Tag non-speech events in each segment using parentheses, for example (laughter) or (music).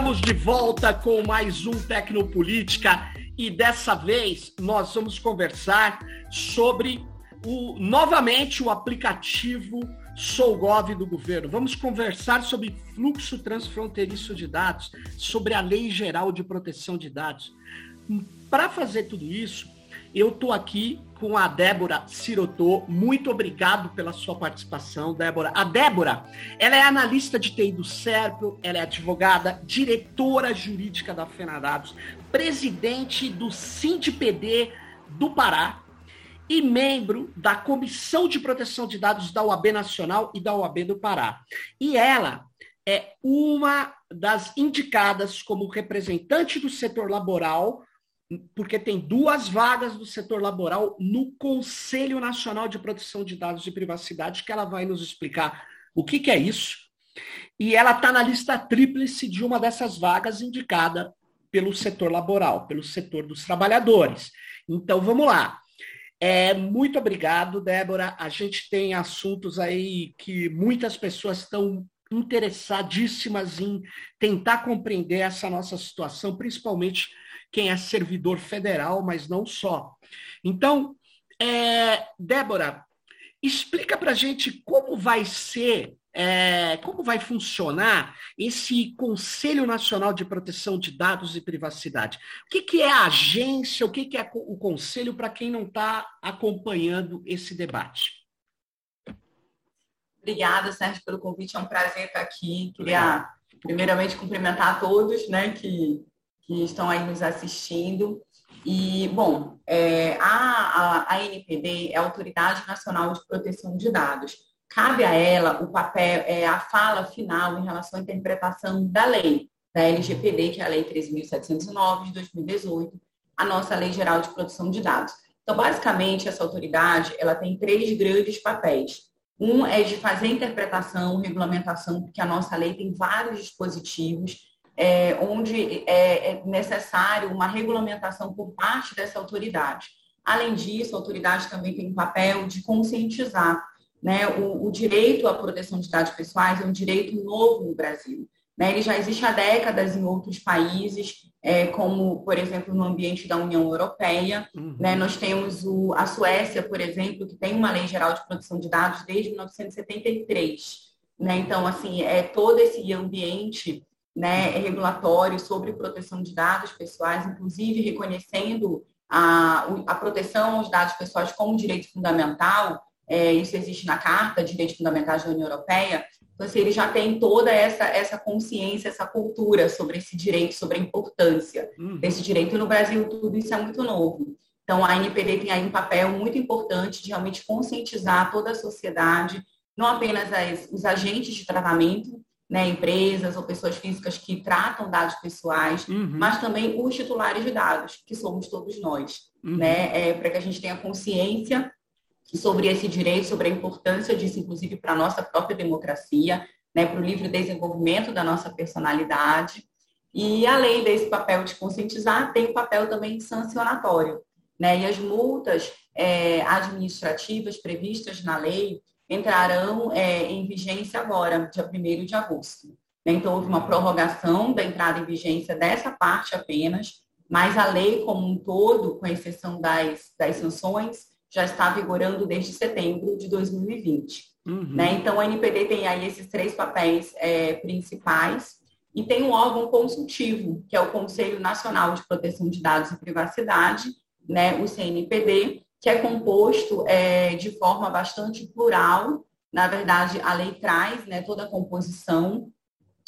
Estamos de volta com mais um Tecnopolítica e dessa vez nós vamos conversar sobre o novamente o aplicativo SouGov do governo. Vamos conversar sobre fluxo transfronteiriço de dados, sobre a Lei Geral de Proteção de Dados. Para fazer tudo isso, eu estou aqui com a Débora Sirotô. Muito obrigado pela sua participação, Débora. A Débora, ela é analista de TI do SERPRO, ela é advogada, diretora jurídica da FENADADOS, presidente do SINDPD do Pará e membro da Comissão de Proteção de Dados da UAB Nacional e da UAB do Pará. E ela é uma das indicadas como representante do setor laboral porque tem duas vagas do setor laboral no Conselho Nacional de Proteção de Dados e Privacidade, que ela vai nos explicar o que, que é isso. E ela está na lista tríplice de uma dessas vagas indicada pelo setor laboral, pelo setor dos trabalhadores. Então, vamos lá. É, muito obrigado, Débora. A gente tem assuntos aí que muitas pessoas estão interessadíssimas em tentar compreender essa nossa situação, principalmente quem é servidor federal, mas não só. Então, é, Débora, explica para a gente como vai ser, é, como vai funcionar esse Conselho Nacional de Proteção de Dados e Privacidade. O que, que é a agência, o que, que é o conselho para quem não está acompanhando esse debate? Obrigada, Sérgio, pelo convite. É um prazer estar aqui. Queria, primeiramente, cumprimentar a todos né, que que estão aí nos assistindo. E, bom, é, a, a, a NPD é a Autoridade Nacional de Proteção de Dados. Cabe a ela o papel, é, a fala final em relação à interpretação da lei, da LGPD, que é a Lei 3.709 de 2018, a nossa Lei Geral de Proteção de Dados. Então, basicamente, essa autoridade ela tem três grandes papéis. Um é de fazer interpretação, regulamentação, porque a nossa lei tem vários dispositivos é, onde é, é necessário uma regulamentação por parte dessa autoridade. Além disso, a autoridade também tem um papel de conscientizar. Né? O, o direito à proteção de dados pessoais é um direito novo no Brasil. Né? Ele já existe há décadas em outros países, é, como, por exemplo, no ambiente da União Europeia. Uhum. Né? Nós temos o, a Suécia, por exemplo, que tem uma lei geral de proteção de dados desde 1973. Né? Então, assim, é todo esse ambiente né, regulatório sobre proteção de dados pessoais, inclusive reconhecendo a, a proteção aos dados pessoais como direito fundamental, é, isso existe na Carta de Direitos Fundamentais da União Europeia, então assim, ele já tem toda essa, essa consciência, essa cultura sobre esse direito, sobre a importância uhum. desse direito. E no Brasil tudo isso é muito novo. Então a NPD tem aí um papel muito importante de realmente conscientizar toda a sociedade, não apenas as, os agentes de tratamento, né, empresas ou pessoas físicas que tratam dados pessoais, uhum. mas também os titulares de dados, que somos todos nós, uhum. né, é, para que a gente tenha consciência sobre esse direito, sobre a importância disso, inclusive para a nossa própria democracia, né, para o livre desenvolvimento da nossa personalidade. E além desse papel de conscientizar, tem o papel também sancionatório. Né? E as multas é, administrativas previstas na lei, entrarão é, em vigência agora, dia 1 de agosto. Né? Então, houve uma prorrogação da entrada em vigência dessa parte apenas, mas a lei como um todo, com exceção das, das sanções, já está vigorando desde setembro de 2020. Uhum. Né? Então, a NPD tem aí esses três papéis é, principais e tem um órgão consultivo, que é o Conselho Nacional de Proteção de Dados e Privacidade, né, o CNPD, que é composto é, de forma bastante plural. Na verdade, a lei traz né, toda a composição,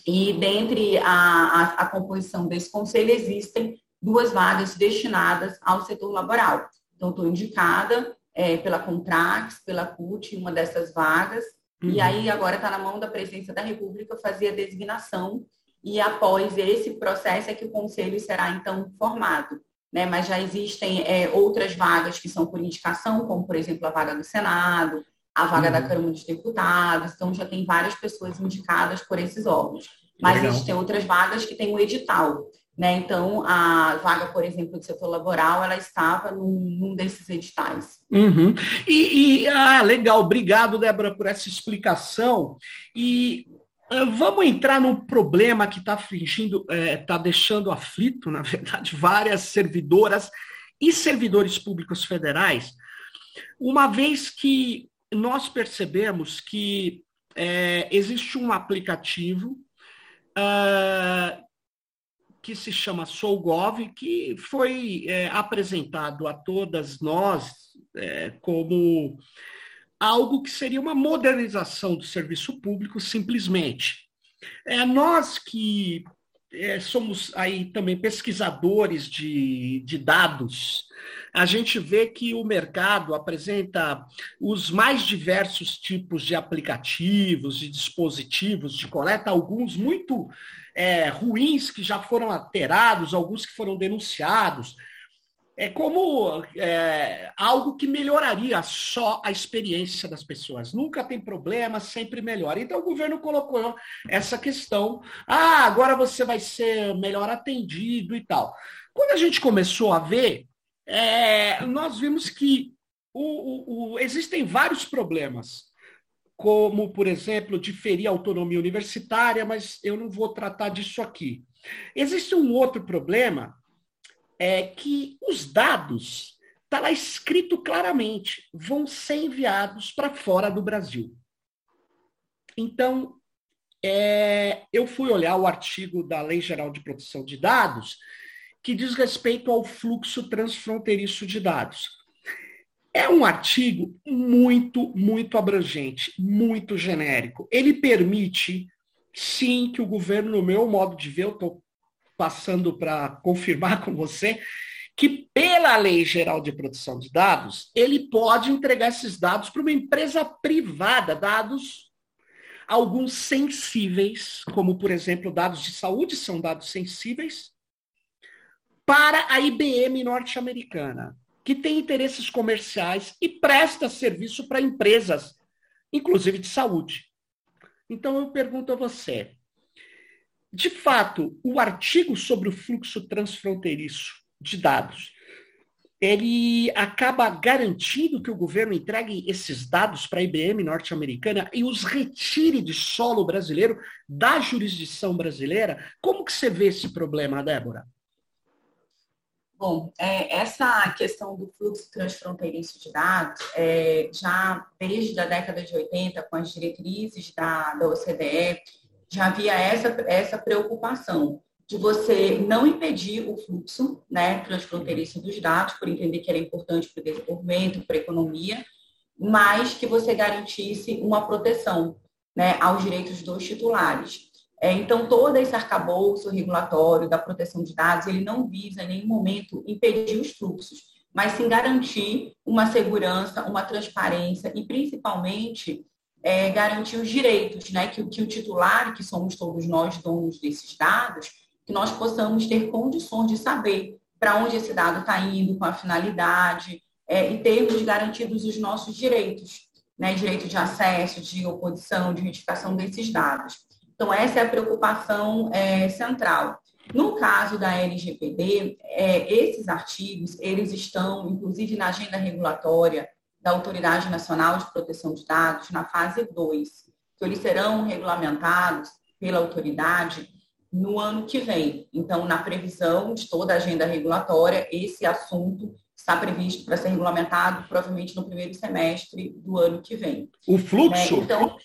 e dentre a, a, a composição desse conselho existem duas vagas destinadas ao setor laboral. Então, estou indicada é, pela Contrax, pela CUT, uma dessas vagas, uhum. e aí agora está na mão da presidência da República fazer a designação, e após esse processo é que o conselho será, então, formado né? mas já existem é, outras vagas que são por indicação, como, por exemplo, a vaga do Senado, a vaga uhum. da Câmara dos Deputados, então já tem várias pessoas indicadas por esses órgãos. Mas Legal. existem outras vagas que têm o um edital. Né? Então, a vaga, por exemplo, do setor laboral, ela estava num, num desses editais. Uhum. E, e, ah, legal, obrigado, Débora, por essa explicação. E vamos entrar no problema que está fingindo, está é, tá deixando aflito, na verdade, (laughs) várias servidoras e servidores públicos federais, uma vez que nós percebemos que é, existe um aplicativo uh, que se chama SouGov, que foi é, apresentado a todas nós é, como algo que seria uma modernização do serviço público, simplesmente. É, nós que é, somos aí também pesquisadores de, de dados, a gente vê que o mercado apresenta os mais diversos tipos de aplicativos, de dispositivos de coleta, alguns muito é, ruins que já foram alterados, alguns que foram denunciados. É como é, algo que melhoraria só a experiência das pessoas. Nunca tem problema, sempre melhora. Então o governo colocou essa questão. Ah, agora você vai ser melhor atendido e tal. Quando a gente começou a ver, é, nós vimos que o, o, o, existem vários problemas como, por exemplo, diferir a autonomia universitária, mas eu não vou tratar disso aqui. Existe um outro problema, é que os dados, está lá escrito claramente, vão ser enviados para fora do Brasil. Então, é, eu fui olhar o artigo da Lei Geral de Proteção de Dados, que diz respeito ao fluxo transfronteiriço de dados. É um artigo muito, muito abrangente, muito genérico. Ele permite, sim, que o governo, no meu modo de ver, eu estou passando para confirmar com você, que pela Lei Geral de Proteção de Dados, ele pode entregar esses dados para uma empresa privada, dados alguns sensíveis, como por exemplo dados de saúde são dados sensíveis, para a IBM norte-americana que tem interesses comerciais e presta serviço para empresas, inclusive de saúde. Então eu pergunto a você, de fato, o artigo sobre o fluxo transfronteiriço de dados, ele acaba garantindo que o governo entregue esses dados para a IBM norte-americana e os retire de solo brasileiro, da jurisdição brasileira? Como que você vê esse problema, Débora? Bom, é, essa questão do fluxo transfronteiriço de dados, é, já desde a década de 80, com as diretrizes da, da OCDE, já havia essa, essa preocupação de você não impedir o fluxo né, transfronteiriço dos dados, por entender que era importante para o desenvolvimento, para a economia, mas que você garantisse uma proteção né, aos direitos dos titulares. É, então, todo esse arcabouço regulatório da proteção de dados, ele não visa em nenhum momento impedir os fluxos, mas sim garantir uma segurança, uma transparência e, principalmente, é, garantir os direitos, né? que, que o titular, que somos todos nós donos desses dados, que nós possamos ter condições de saber para onde esse dado está indo, com a finalidade, é, e termos garantidos os nossos direitos, né? direito de acesso, de oposição, de retificação desses dados. Então, essa é a preocupação é, central. No caso da LGPD, é, esses artigos, eles estão, inclusive, na agenda regulatória da Autoridade Nacional de Proteção de Dados, na fase 2, que eles serão regulamentados pela autoridade no ano que vem. Então, na previsão de toda a agenda regulatória, esse assunto está previsto para ser regulamentado provavelmente no primeiro semestre do ano que vem. O fluxo? Né? Então,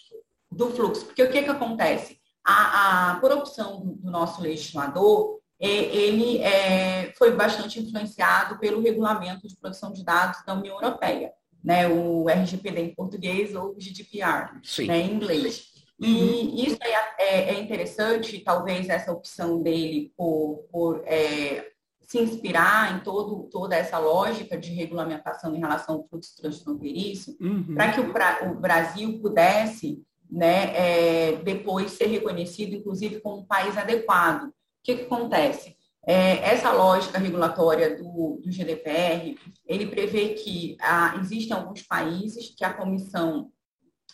do fluxo. Porque o que, que acontece? a, a por opção do, do nosso legislador, é, ele é, foi bastante influenciado pelo regulamento de proteção de dados da União Europeia, né, o RGPD em português ou GDPR né, em inglês. E uhum. isso é, é, é, interessante, talvez essa opção dele por, por é, se inspirar em todo, toda essa lógica de regulamentação em relação ao fluxo transfronteiriço, uhum. para que o, o Brasil pudesse né, é, depois ser reconhecido, inclusive, como um país adequado. O que, que acontece? É, essa lógica regulatória do, do GDPR, ele prevê que ah, existem alguns países que a comissão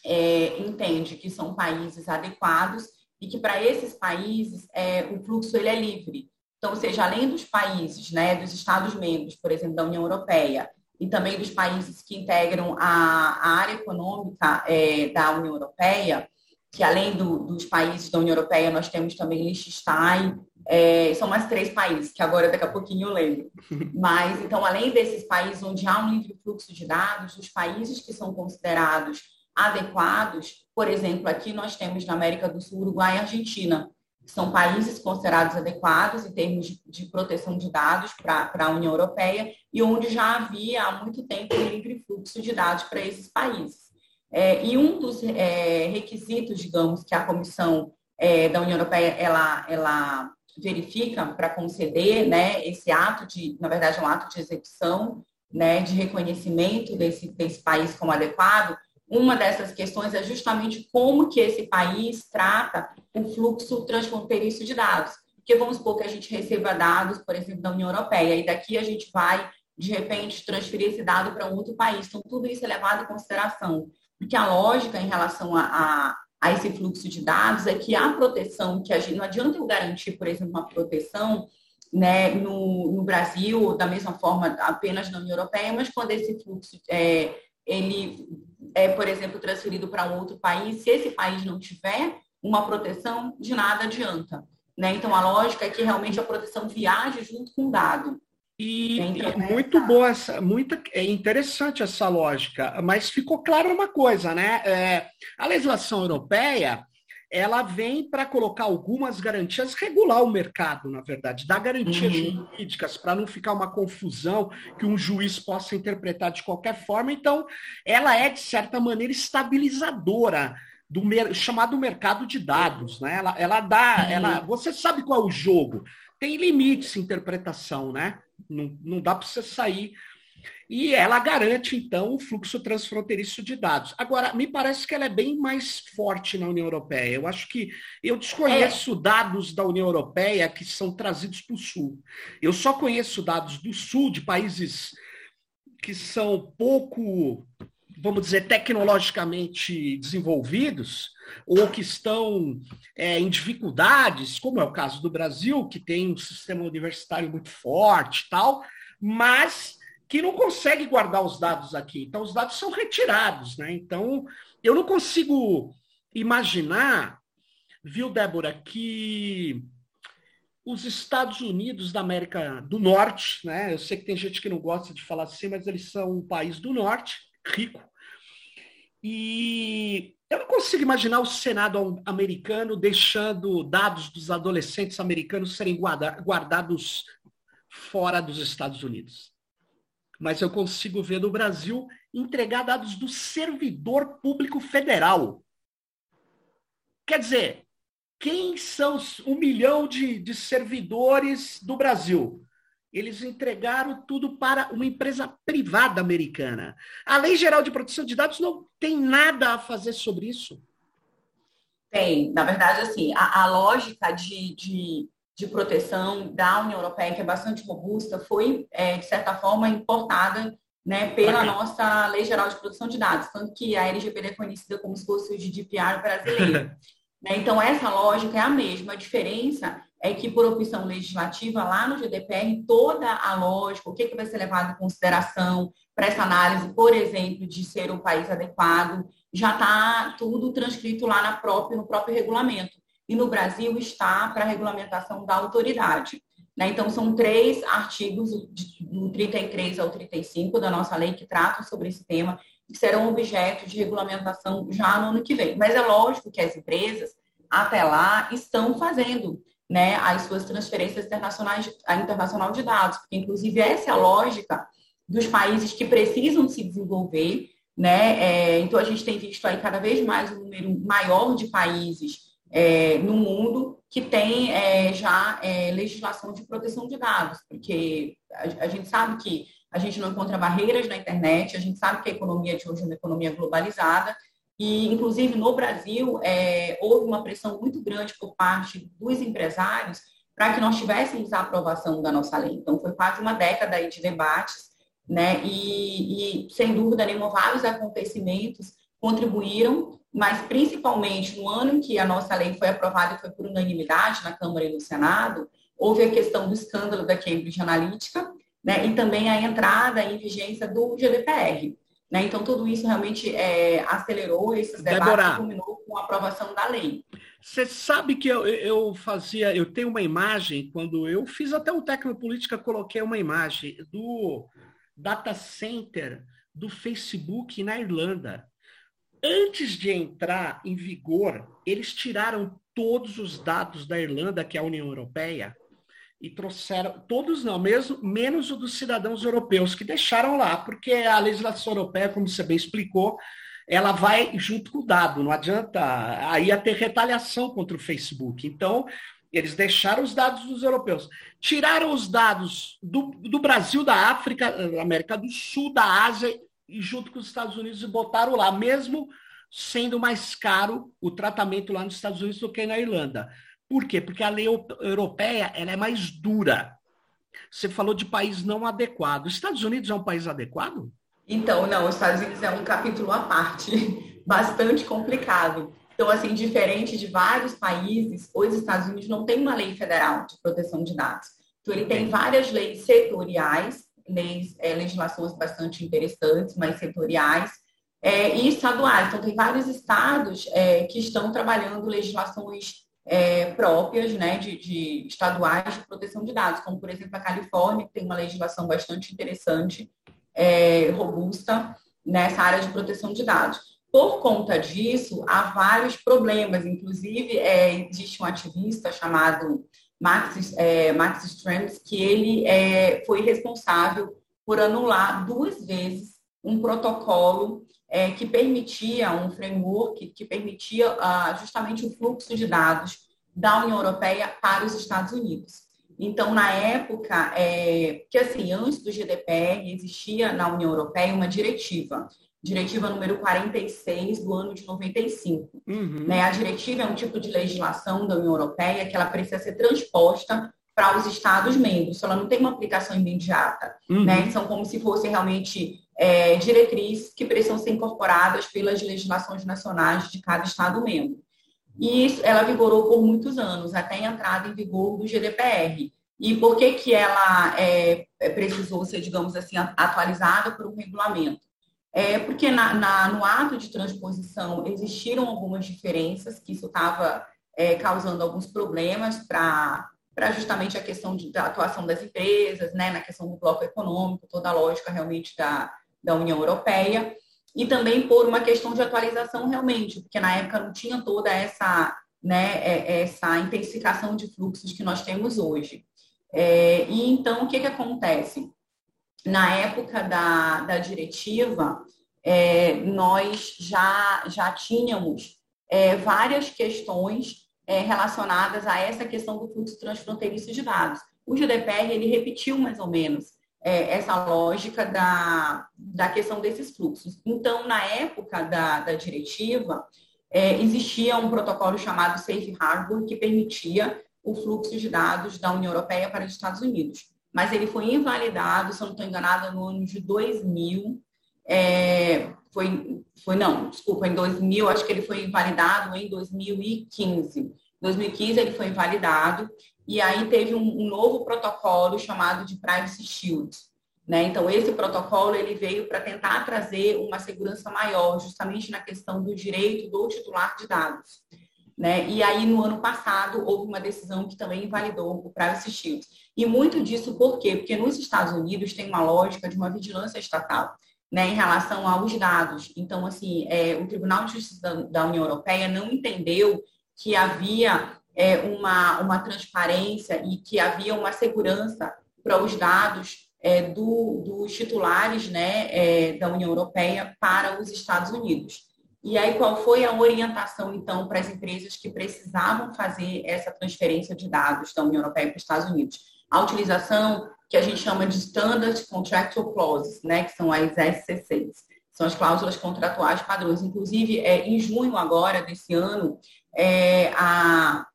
é, entende que são países adequados e que para esses países é, o fluxo ele é livre. Então, ou seja, além dos países, né, dos Estados-membros, por exemplo, da União Europeia, e também dos países que integram a, a área econômica é, da União Europeia, que além do, dos países da União Europeia, nós temos também Liechtenstein, é, são mais três países, que agora daqui a pouquinho eu lembro. (laughs) Mas, então, além desses países onde há um livre fluxo de dados, os países que são considerados adequados, por exemplo, aqui nós temos na América do Sul, Uruguai e Argentina, que são países considerados adequados em termos de proteção de dados para a União Europeia e onde já havia há muito tempo um livre fluxo de dados para esses países. É, e um dos é, requisitos, digamos, que a Comissão é, da União Europeia ela, ela verifica para conceder né, esse ato de, na verdade, um ato de execução, né, de reconhecimento desse, desse país como adequado, uma dessas questões é justamente como que esse país trata o fluxo transfronteiriço de dados. Porque vamos supor que a gente receba dados, por exemplo, da União Europeia, e daqui a gente vai, de repente, transferir esse dado para um outro país. Então, tudo isso é levado em consideração. Porque a lógica em relação a, a, a esse fluxo de dados é que a proteção que a gente. Não adianta eu garantir, por exemplo, uma proteção né, no, no Brasil, da mesma forma, apenas na União Europeia, mas quando esse fluxo é, ele é, por exemplo, transferido para um outro país, se esse país não tiver uma proteção, de nada adianta. Né? Então, a lógica é que realmente a proteção viaje junto com o dado. E, então, e muito boa essa, muito é interessante essa lógica, mas ficou claro uma coisa, né? É, a legislação europeia ela vem para colocar algumas garantias, regular o mercado, na verdade, dar garantias uhum. jurídicas para não ficar uma confusão que um juiz possa interpretar de qualquer forma. Então, ela é, de certa maneira, estabilizadora do chamado mercado de dados. Né? Ela, ela dá. Uhum. Ela, você sabe qual é o jogo. Tem limites de interpretação, né? Não, não dá para você sair e ela garante, então, o fluxo transfronteiriço de dados. Agora, me parece que ela é bem mais forte na União Europeia. Eu acho que eu desconheço é. dados da União Europeia que são trazidos para o Sul. Eu só conheço dados do Sul, de países que são pouco, vamos dizer, tecnologicamente desenvolvidos, ou que estão é, em dificuldades, como é o caso do Brasil, que tem um sistema universitário muito forte tal, mas que não consegue guardar os dados aqui. Então, os dados são retirados, né? Então, eu não consigo imaginar, viu, Débora, que os Estados Unidos da América do Norte, né? Eu sei que tem gente que não gosta de falar assim, mas eles são um país do norte, rico. E eu não consigo imaginar o Senado americano deixando dados dos adolescentes americanos serem guardados fora dos Estados Unidos mas eu consigo ver no Brasil entregar dados do servidor público federal. Quer dizer, quem são um milhão de, de servidores do Brasil? Eles entregaram tudo para uma empresa privada americana. A Lei Geral de Proteção de Dados não tem nada a fazer sobre isso. Tem, na verdade, assim, a, a lógica de, de de proteção da União Europeia, que é bastante robusta, foi, é, de certa forma, importada né, pela nossa Lei Geral de Proteção de Dados, tanto que a LGPD é conhecida como se fosse o GDPR brasileiro. (laughs) né? Então, essa lógica é a mesma. A diferença é que, por opção legislativa, lá no GDPR, toda a lógica, o que, que vai ser levado em consideração para essa análise, por exemplo, de ser um país adequado, já está tudo transcrito lá na própria, no próprio regulamento e no Brasil está para a regulamentação da autoridade. Né? Então, são três artigos, do 33 ao 35 da nossa lei, que tratam sobre esse tema, que serão objeto de regulamentação já no ano que vem. Mas é lógico que as empresas, até lá, estão fazendo né, as suas transferências internacionais, a internacional de dados, porque, inclusive, essa é a lógica dos países que precisam se desenvolver. Né? É, então, a gente tem visto aí cada vez mais um número maior de países é, no mundo que tem é, já é, legislação de proteção de dados, porque a, a, gente sabe que a gente não encontra barreiras na internet, a gente sabe que a economia de hoje é uma economia globalizada, e inclusive no Brasil é, houve uma pressão muito grande por parte dos empresários para que nós tivéssemos a aprovação da nossa lei. Então foi quase uma década de debates, né? E, e sem dúvida nenhuma vários acontecimentos contribuíram mas principalmente no ano em que a nossa lei foi aprovada e foi por unanimidade na Câmara e no Senado, houve a questão do escândalo da Cambridge Analytica, né, e também a entrada em vigência do GDPR. Né? Então, tudo isso realmente é, acelerou esses debates Débora, e culminou com a aprovação da lei. Você sabe que eu, eu fazia, eu tenho uma imagem, quando eu fiz até o Tecnopolítica, coloquei uma imagem do data center do Facebook na Irlanda. Antes de entrar em vigor, eles tiraram todos os dados da Irlanda, que é a União Europeia, e trouxeram, todos não, mesmo, menos o dos cidadãos europeus, que deixaram lá, porque a legislação europeia, como você bem explicou, ela vai junto com o dado, não adianta, aí ia ter retaliação contra o Facebook. Então, eles deixaram os dados dos europeus. Tiraram os dados do, do Brasil, da África, da América do Sul, da Ásia, e junto com os Estados Unidos e botaram lá, mesmo sendo mais caro o tratamento lá nos Estados Unidos do que na Irlanda. Por quê? Porque a lei europeia ela é mais dura. Você falou de país não adequado. Os Estados Unidos é um país adequado? Então, não, os Estados Unidos é um capítulo à parte, (laughs) bastante complicado. Então, assim, diferente de vários países, os Estados Unidos não tem uma lei federal de proteção de dados. Então, ele tem várias leis setoriais, leis, é, legislações bastante interessantes, mas setoriais, é, e estaduais. Então, tem vários estados é, que estão trabalhando legislações é, próprias, né, de, de, estaduais de proteção de dados, como, por exemplo, a Califórnia, que tem uma legislação bastante interessante, é, robusta, nessa área de proteção de dados. Por conta disso, há vários problemas. Inclusive, é, existe um ativista chamado Max, é, Max Strands, que ele é, foi responsável por anular duas vezes um protocolo é, que permitia, um framework que permitia ah, justamente o fluxo de dados da União Europeia para os Estados Unidos. Então, na época, é, que assim, antes do GDPR, existia na União Europeia uma diretiva diretiva número 46 do ano de 95. Uhum. Né? A diretiva é um tipo de legislação da União Europeia que ela precisa ser transposta para os Estados-membros, ela não tem uma aplicação imediata. Uhum. Né? São como se fossem realmente é, diretrizes que precisam ser incorporadas pelas legislações nacionais de cada Estado-membro. E isso, ela vigorou por muitos anos, até a entrada em vigor do GDPR. E por que, que ela é, precisou ser, digamos assim, atualizada por um regulamento? É porque na, na, no ato de transposição existiram algumas diferenças, que isso estava é, causando alguns problemas para justamente a questão de, da atuação das empresas, né, na questão do bloco econômico, toda a lógica realmente da, da União Europeia, e também por uma questão de atualização realmente, porque na época não tinha toda essa, né, é, essa intensificação de fluxos que nós temos hoje. É, e então, o que, que acontece? na época da, da diretiva, é, nós já, já tínhamos é, várias questões é, relacionadas a essa questão do fluxo transfronteiriço de dados. O GDPR, ele repetiu mais ou menos é, essa lógica da, da questão desses fluxos. Então, na época da, da diretiva, é, existia um protocolo chamado Safe Harbor, que permitia o fluxo de dados da União Europeia para os Estados Unidos mas ele foi invalidado, se eu não estou enganada, no ano de 2000. É, foi, foi, não, desculpa, em 2000, acho que ele foi invalidado em 2015. Em 2015 ele foi invalidado, e aí teve um, um novo protocolo chamado de Privacy Shield. Né? Então, esse protocolo ele veio para tentar trazer uma segurança maior, justamente na questão do direito do titular de dados. Né? E aí, no ano passado, houve uma decisão que também invalidou o Privacy Shield. E muito disso por quê? Porque nos Estados Unidos tem uma lógica de uma vigilância estatal. Né, em relação aos dados. Então, assim, é, o Tribunal de Justiça da, da, União Europeia não entendeu que havia é, uma, uma transparência e que havia uma segurança para os dados é, do, dos titulares né, é, da União Europeia para os Estados Unidos. E aí, qual foi a orientação, então, para as empresas que precisavam fazer essa transferência de dados da União Europeia para os Estados Unidos? A utilização que a gente chama de Standard Contractual Clauses, né, que são as SCCs, são as cláusulas contratuais padrões. Inclusive, é, em junho agora desse ano, é, a,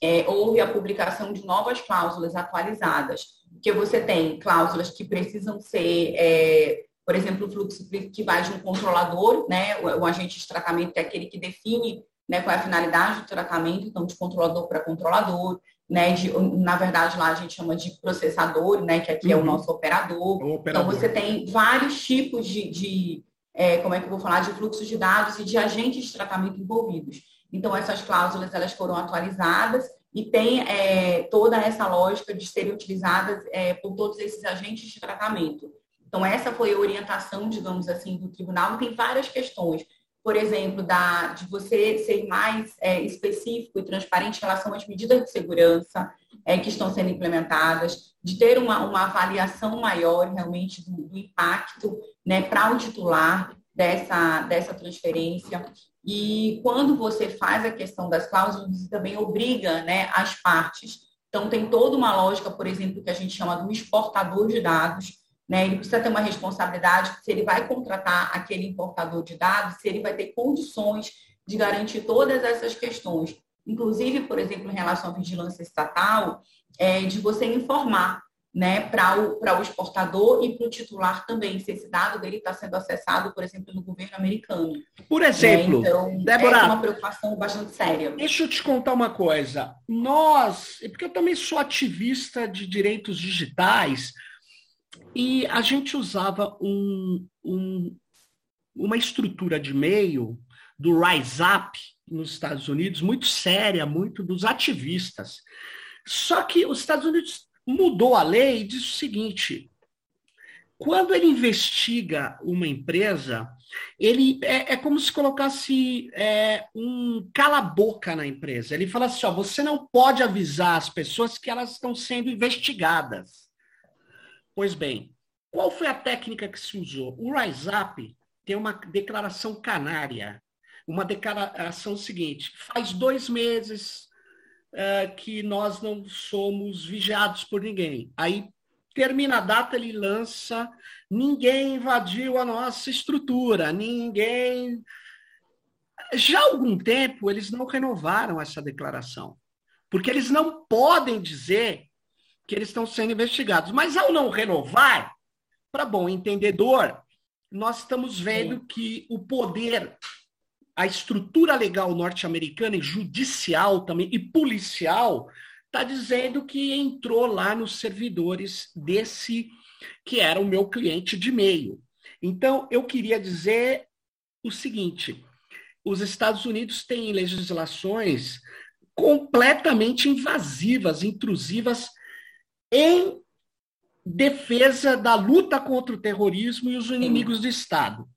é, houve a publicação de novas cláusulas atualizadas, que você tem cláusulas que precisam ser é, por exemplo, o fluxo que vai de um controlador, né, o, o agente de tratamento é aquele que define né, qual é a finalidade do tratamento, então de controlador para controlador, né, de, na verdade lá a gente chama de processador, né, que aqui uhum. é o uhum. nosso operador. o operador. Então você tem vários tipos de, de, é, como é que eu vou falar, de fluxos de dados e de agentes de tratamento envolvidos. Então, essas cláusulas elas foram atualizadas e tem é, toda essa lógica de serem utilizadas é, por todos esses agentes de tratamento. Então, essa foi a orientação, digamos assim, do tribunal. Tem várias questões, por exemplo, da, de você ser mais é, específico e transparente em relação às medidas de segurança é, que estão sendo implementadas, de ter uma, uma avaliação maior realmente do, do impacto né, para o titular dessa, dessa transferência. E quando você faz a questão das cláusulas, você também obriga né, as partes. Então, tem toda uma lógica, por exemplo, que a gente chama do exportador de dados. Né? Ele precisa ter uma responsabilidade se ele vai contratar aquele importador de dados, se ele vai ter condições de garantir todas essas questões. Inclusive, por exemplo, em relação à vigilância estatal, é, de você informar né, para o, o exportador e para o titular também, se esse dado dele está sendo acessado, por exemplo, no governo americano. Por exemplo, né? então, Débora, é uma preocupação bastante séria. Deixa eu te contar uma coisa. Nós, porque eu também sou ativista de direitos digitais, e a gente usava um, um, uma estrutura de e-mail do Rise Up nos Estados Unidos, muito séria, muito dos ativistas. Só que os Estados Unidos mudou a lei e diz o seguinte: quando ele investiga uma empresa, ele é, é como se colocasse é, um cala-boca na empresa. Ele fala assim: ó, você não pode avisar as pessoas que elas estão sendo investigadas. Pois bem, qual foi a técnica que se usou? O Rise Up tem uma declaração canária, uma declaração seguinte: faz dois meses é, que nós não somos vigiados por ninguém. Aí termina a data, ele lança, ninguém invadiu a nossa estrutura, ninguém. Já há algum tempo eles não renovaram essa declaração, porque eles não podem dizer que eles estão sendo investigados. Mas ao não renovar, para bom entendedor, nós estamos vendo Sim. que o poder a estrutura legal norte-americana e judicial também e policial está dizendo que entrou lá nos servidores desse que era o meu cliente de e-mail. Então, eu queria dizer o seguinte: os Estados Unidos têm legislações completamente invasivas, intrusivas em defesa da luta contra o terrorismo e os inimigos do Estado.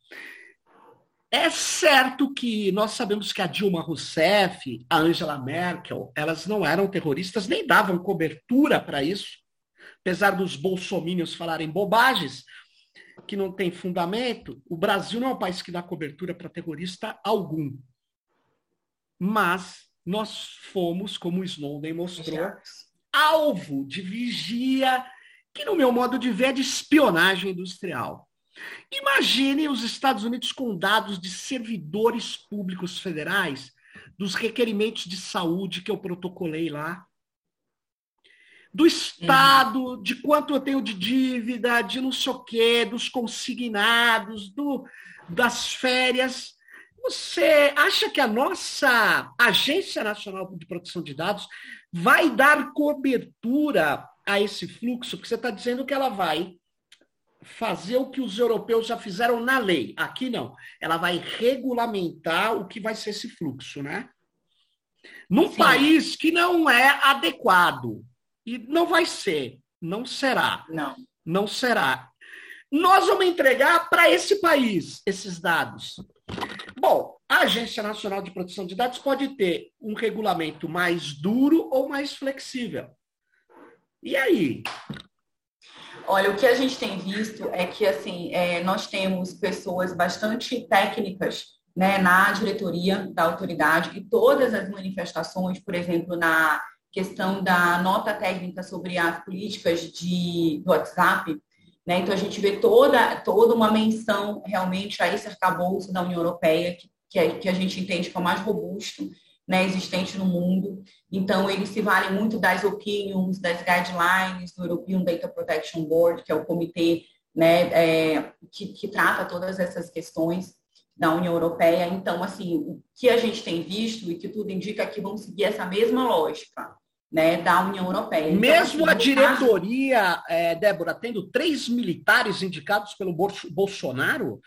É certo que nós sabemos que a Dilma Rousseff, a Angela Merkel, elas não eram terroristas, nem davam cobertura para isso, apesar dos bolsomínios falarem bobagens, que não tem fundamento, o Brasil não é um país que dá cobertura para terrorista algum. Mas nós fomos, como o Snowden mostrou, alvo de vigia, que no meu modo de ver é de espionagem industrial. Imagine os Estados Unidos com dados de servidores públicos federais, dos requerimentos de saúde que eu protocolei lá, do Estado, uhum. de quanto eu tenho de dívida, de não sei o quê, dos consignados, do, das férias. Você acha que a nossa Agência Nacional de Proteção de Dados vai dar cobertura a esse fluxo? Porque você está dizendo que ela vai fazer o que os europeus já fizeram na lei. Aqui não. Ela vai regulamentar o que vai ser esse fluxo, né? Num Sim. país que não é adequado. E não vai ser. Não será. Não. Não será. Nós vamos entregar para esse país esses dados. Bom, a Agência Nacional de Proteção de Dados pode ter um regulamento mais duro ou mais flexível. E aí? Olha, o que a gente tem visto é que assim é, nós temos pessoas bastante técnicas né, na diretoria da autoridade e todas as manifestações, por exemplo, na questão da nota técnica sobre as políticas de, do WhatsApp, né, então a gente vê toda, toda uma menção realmente a esse arcabouço da União Europeia, que, que, é, que a gente entende que é o mais robusto né, existente no mundo. Então, eles se valem muito das opinions, das guidelines do European Data Protection Board, que é o comitê né, é, que, que trata todas essas questões da União Europeia. Então, assim, o que a gente tem visto e que tudo indica que vão seguir essa mesma lógica. Né, da União Europeia. Então, Mesmo assim, a diretoria, caso... é, Débora, tendo três militares indicados pelo Bolsonaro,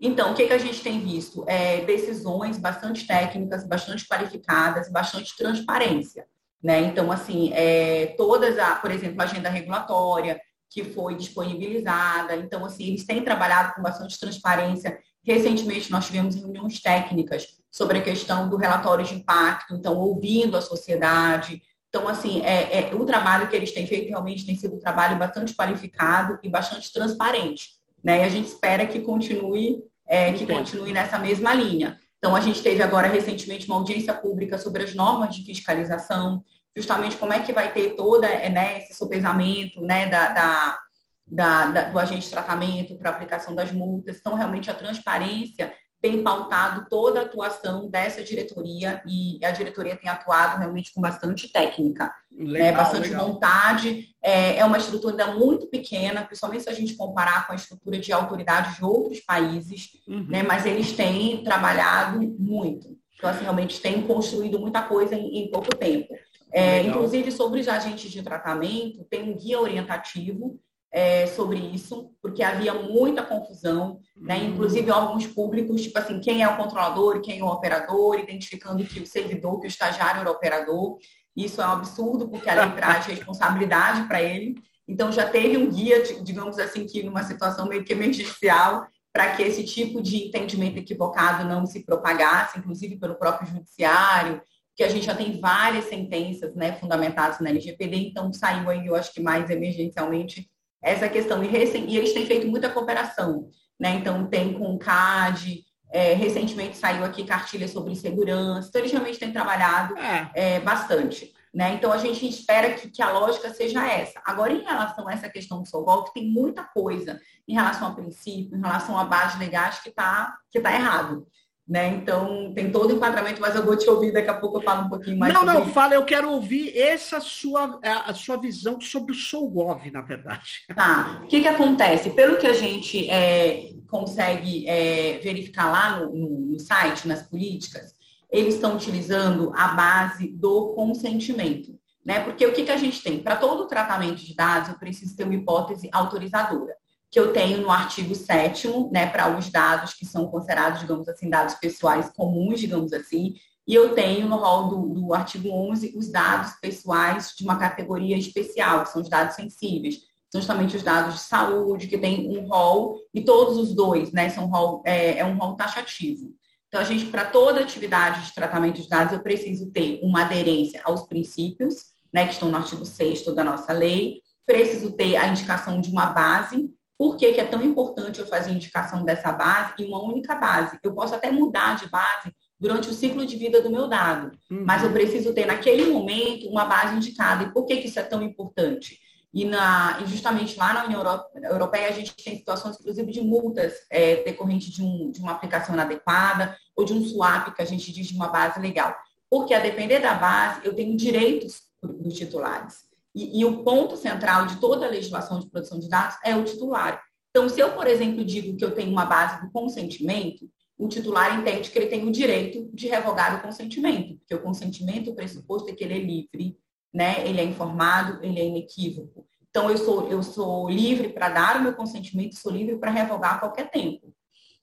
Então, o que, que a gente tem visto? É, decisões bastante técnicas, bastante qualificadas, bastante transparência. Né? Então, assim, é, todas, a, por exemplo, a agenda regulatória que foi disponibilizada. Então, assim, eles têm trabalhado com bastante transparência. Recentemente, nós tivemos reuniões técnicas sobre a questão do relatório de impacto, então, ouvindo a sociedade. Então, assim, é, é, o trabalho que eles têm feito realmente tem sido um trabalho bastante qualificado e bastante transparente. Né? E a gente espera que continue, é, que continue nessa mesma linha. Então, a gente teve agora recentemente uma audiência pública sobre as normas de fiscalização, justamente como é que vai ter toda né, esse sopesamento né, da, da, da do agente de tratamento para aplicação das multas. Então, realmente, a transparência tem pautado toda a atuação dessa diretoria e a diretoria tem atuado realmente com bastante técnica, né, legal, né? bastante legal. vontade. É, é, uma estrutura ainda muito pequena, principalmente se a gente comparar com a estrutura de autoridades de outros países, uhum. né? mas eles têm trabalhado muito. Então, assim, realmente têm construído muita coisa em, em pouco tempo. É, inclusive, sobre os agentes de tratamento, tem um guia orientativo é, sobre isso, porque havia muita confusão, né? Uhum. Inclusive alguns públicos, tipo assim, quem é o controlador quem é o operador, identificando que o servidor, que o estagiário era o operador. Isso é um absurdo, porque a lei traz (laughs) responsabilidade para ele. Então já teve um guia, digamos assim, que numa situação meio que emergencial, para que esse tipo de entendimento equivocado não se propagasse, inclusive pelo próprio judiciário, que a gente já tem várias sentenças né, fundamentadas na LGPD, então saiu aí, eu acho que mais emergencialmente, essa questão. E, e eles têm feito muita cooperação, né? Então, tem com o CAD, é, recentemente saiu aqui cartilha sobre segurança, então eles realmente têm trabalhado é. É, bastante. Né? Então, a gente espera que, que, a lógica seja essa. Agora, em relação a essa questão do Solvolk, tem muita coisa em relação a princípio, em relação a base legais que está que tá errado. Né? Então, tem todo o enquadramento, mas eu vou te ouvir daqui a pouco, eu falo um pouquinho mais. Não, não, isso. fala, eu quero ouvir essa sua, a sua visão sobre o Solgov, na verdade. Tá, o que, que acontece? Pelo que a gente é, consegue é, verificar lá no, no, no site, nas políticas, eles estão utilizando a base do consentimento. Né? Porque o que, que a gente tem? Para todo o tratamento de dados, eu preciso ter uma hipótese autorizadora que eu tenho no artigo 7 né, para os dados que são considerados, digamos assim, dados pessoais comuns, digamos assim, e eu tenho no rol do, do artigo 11 os dados pessoais de uma categoria especial, que são os dados sensíveis, são justamente os dados de saúde, que tem um rol, e todos os dois, né, são rol, é, é um rol taxativo. Então, a gente, para toda atividade de tratamento de dados, eu preciso ter uma aderência aos princípios, né, que estão no artigo 6 da nossa lei, preciso ter a indicação de uma base, por que, que é tão importante eu fazer indicação dessa base em uma única base? Eu posso até mudar de base durante o ciclo de vida do meu dado, uhum. mas eu preciso ter naquele momento uma base indicada. E por que, que isso é tão importante? E, na, e justamente lá na União Europeia a gente tem situações, inclusive, de multas é, decorrente de, um, de uma aplicação inadequada ou de um swap, que a gente diz de uma base legal. Porque a depender da base, eu tenho direitos dos titulares. E, e, o ponto central de toda a legislação de proteção de dados é o titular. Então, se eu, por exemplo, digo que eu tenho uma base do consentimento, o titular entende que ele tem o direito de revogar o consentimento, porque o consentimento, o pressuposto é que ele é livre, né? ele é informado, ele é inequívoco. Então, eu sou, eu sou livre para dar o meu consentimento, sou livre para revogar a qualquer tempo.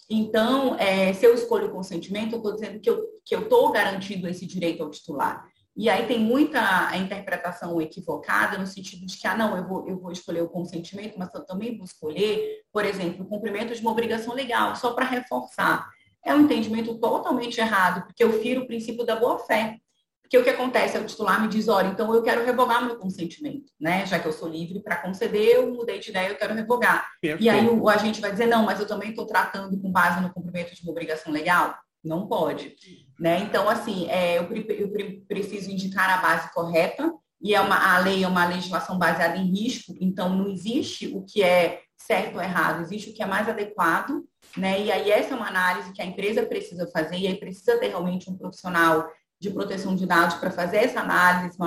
Então, é, se eu escolho o consentimento, eu estou dizendo que eu estou garantindo esse direito ao titular. E aí tem muita interpretação equivocada no sentido de que, ah, não, eu vou, eu vou escolher o consentimento, mas eu também vou escolher, por exemplo, o cumprimento de uma obrigação legal, só para reforçar. É um entendimento totalmente errado, porque eu firo o princípio da boa-fé. Porque o que acontece é o titular me diz, olha, então eu quero revogar meu consentimento, né? Já que eu sou livre para conceder, eu mudei de ideia, eu quero revogar. Perfeito. E aí o, o agente vai dizer, não, mas eu também estou tratando com base no cumprimento de uma obrigação legal. Não pode. Né? Então, assim, é, eu, eu, preciso indicar a base correta, e é uma, a lei é uma legislação baseada em risco, então não existe o que é certo ou errado, existe o que é mais adequado, né? E aí essa é uma análise que a empresa precisa fazer, e aí precisa ter realmente um profissional de proteção de dados para fazer essa análise,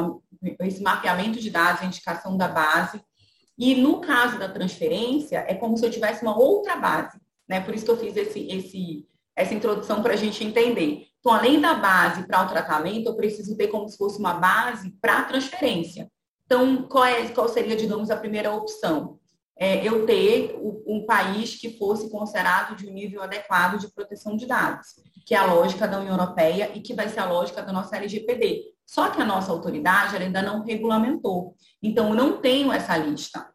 esse mapeamento de dados, a indicação da base. E no caso da transferência, é como se eu tivesse uma outra base, né? Por isso que eu fiz esse, esse essa introdução para a gente entender. Então, além da base para o tratamento, eu preciso ter como se fosse uma base para a transferência. Então, qual, é, qual seria, digamos, a primeira opção? é, eu ter um país que fosse considerado de um nível adequado de proteção de dados, que é a lógica da União Europeia e que vai ser a lógica da nossa LGPD. Só que a nossa autoridade ainda não regulamentou. Então, eu não tenho essa lista.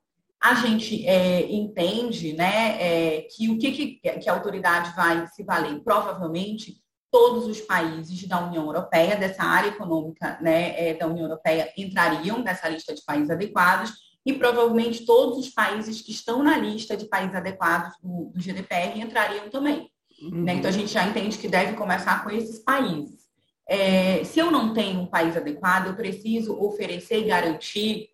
A gente é, entende né, é, que o que, que, que a autoridade vai se valer? Provavelmente todos os países da União Europeia, dessa área econômica né, é, da União Europeia, entrariam nessa lista de países adequados e provavelmente todos os países que estão na lista de países adequados do, do GDPR entrariam também. Uhum. Né? Então, a gente já entende que deve começar com esses países. É, se eu não tenho um país adequado, eu preciso oferecer e garantir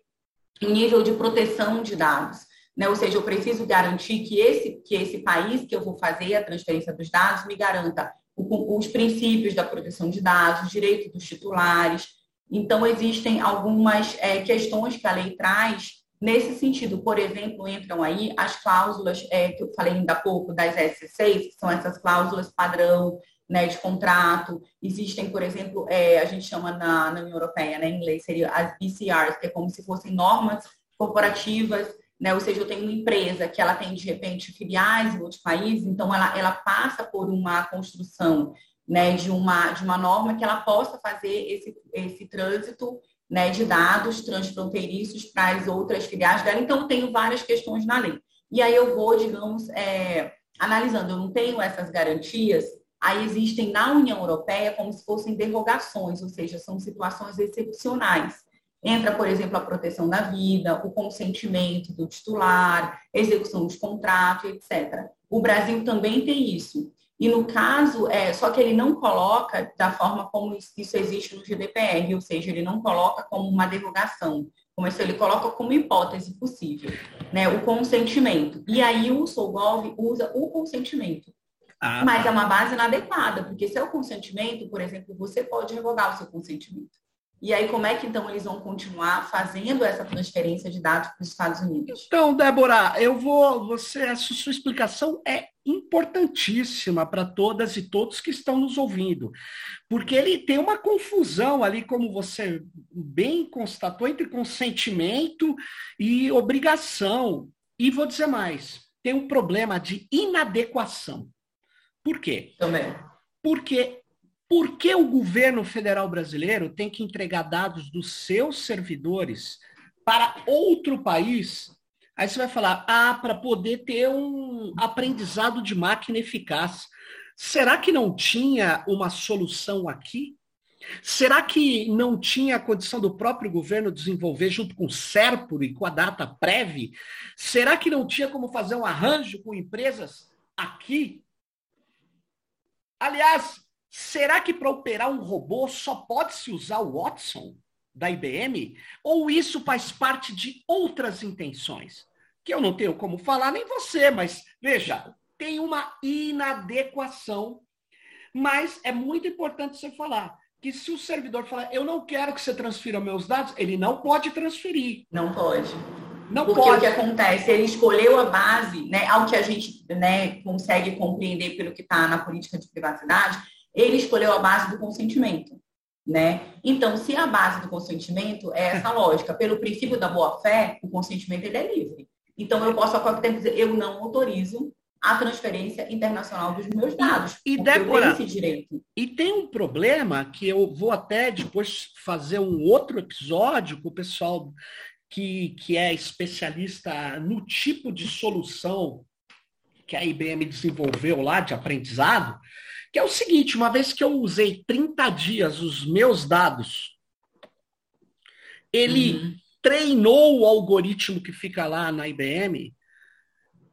um nível de proteção de dados. Né? Ou seja, eu preciso garantir que esse, que esse país que eu vou fazer a transferência dos dados me garanta o, os princípios da proteção de dados, os direitos dos titulares. Então, existem algumas é, questões que a lei traz Nesse sentido, por exemplo, entram aí as cláusulas é, que eu falei ainda há pouco das S6, que são essas cláusulas padrão né, de contrato. Existem, por exemplo, é, a gente chama na, na União Europeia, né, em inglês, seria as BCRs, que é como se fossem normas corporativas, né, ou seja, eu tenho uma empresa que ela tem, de repente, filiais em outros países, então ela, ela passa por uma construção né, de, uma, de uma norma que ela possa fazer esse, esse trânsito né, de dados transfronteiriços para as outras filiais dela. Então, tenho várias questões na lei. E aí eu vou, digamos, é, analisando, eu não tenho essas garantias, aí existem na União Europeia como se fossem derrogações, ou seja, são situações excepcionais. Entra, por exemplo, a proteção da vida, o consentimento do titular, execução de contrato, etc. O Brasil também tem isso. E no caso, é, só que ele não coloca da forma como isso existe no GDPR, ou seja, ele não coloca como uma derrogação, como se ele coloca como hipótese possível, né, o consentimento. E aí o Solgov usa o consentimento. Ah, mas é uma base inadequada, porque se é o consentimento, por exemplo, você pode revogar o seu consentimento. E aí, como é que então eles vão continuar fazendo essa transferência de dados para os Estados Unidos? Então, Débora, eu vou. Você, a sua explicação é importantíssima para todas e todos que estão nos ouvindo, porque ele tem uma confusão ali, como você bem constatou, entre consentimento e obrigação. E vou dizer mais: tem um problema de inadequação. Por quê? Também. Porque por que o governo federal brasileiro tem que entregar dados dos seus servidores para outro país? Aí você vai falar, ah, para poder ter um aprendizado de máquina eficaz. Será que não tinha uma solução aqui? Será que não tinha a condição do próprio governo desenvolver junto com o Serpro e com a data Prev? Será que não tinha como fazer um arranjo com empresas aqui? Aliás, Será que para operar um robô só pode se usar o Watson da IBM? Ou isso faz parte de outras intenções? Que eu não tenho como falar, nem você, mas veja, tem uma inadequação. Mas é muito importante você falar que se o servidor falar, eu não quero que você transfira meus dados, ele não pode transferir. Não pode. Não Porque pode. o que acontece, ele escolheu a base, né, ao que a gente né, consegue compreender pelo que está na política de privacidade, ele escolheu a base do consentimento. Né? Então, se a base do consentimento é essa (laughs) lógica, pelo princípio da boa-fé, o consentimento ele é livre. Então, eu posso a qualquer tempo dizer, eu não autorizo a transferência internacional dos meus dados. E, Débora, esse direito. E tem um problema que eu vou até depois fazer um outro episódio com o pessoal que, que é especialista no tipo de solução que a IBM desenvolveu lá de aprendizado, que é o seguinte, uma vez que eu usei 30 dias os meus dados, ele uhum. treinou o algoritmo que fica lá na IBM.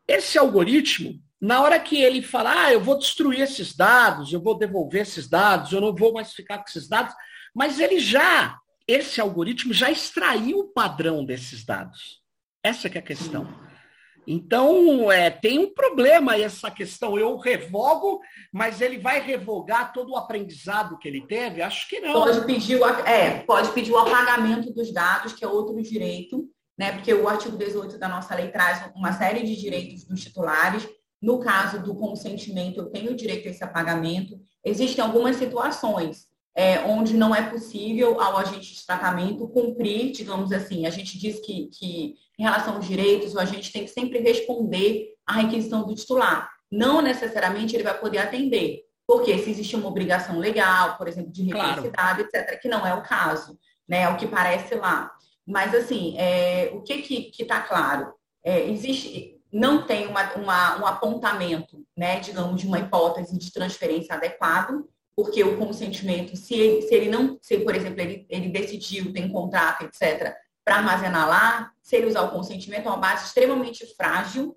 Esse algoritmo, na hora que ele fala, ah, eu vou destruir esses dados, eu vou devolver esses dados, eu não vou mais ficar com esses dados, mas ele já, esse algoritmo já extraiu o padrão desses dados. Essa é a questão. Então, é, tem um problema essa questão. Eu revogo, mas ele vai revogar todo o aprendizado que ele teve? Acho que não. Pode pedir o, é, pode pedir o apagamento dos dados, que é outro direito, né? Porque o artigo 18 da nossa lei traz uma série de direitos dos titulares. No caso do consentimento, eu tenho direito a esse apagamento. Existem algumas situações. É, onde não é possível ao agente de tratamento cumprir, digamos assim, a gente diz que, que em relação aos direitos, o agente tem que sempre responder à requisição do titular. Não necessariamente ele vai poder atender, porque se existe uma obrigação legal, por exemplo, de reciprocidade, claro. etc., que não é o caso, né? É o que parece lá. Mas, assim, é, o que que está claro? É, existe, não tem uma, uma, um apontamento, né, digamos, de uma hipótese de transferência adequado, porque o consentimento, se ele, se ele não, se por exemplo, ele, ele decidiu, tem contrato, etc., para armazenar lá, se ele usar o consentimento, é uma base extremamente frágil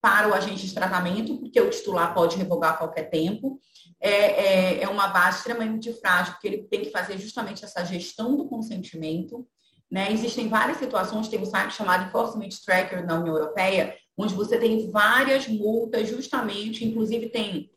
para o agente de tratamento, porque o titular pode revogar a qualquer tempo. É, é, é uma base extremamente frágil, porque ele tem que fazer justamente essa gestão do consentimento. Né? Existem várias situações, tem um site chamado Enforcement Tracker na União Europeia, onde você tem várias multas, justamente, inclusive tem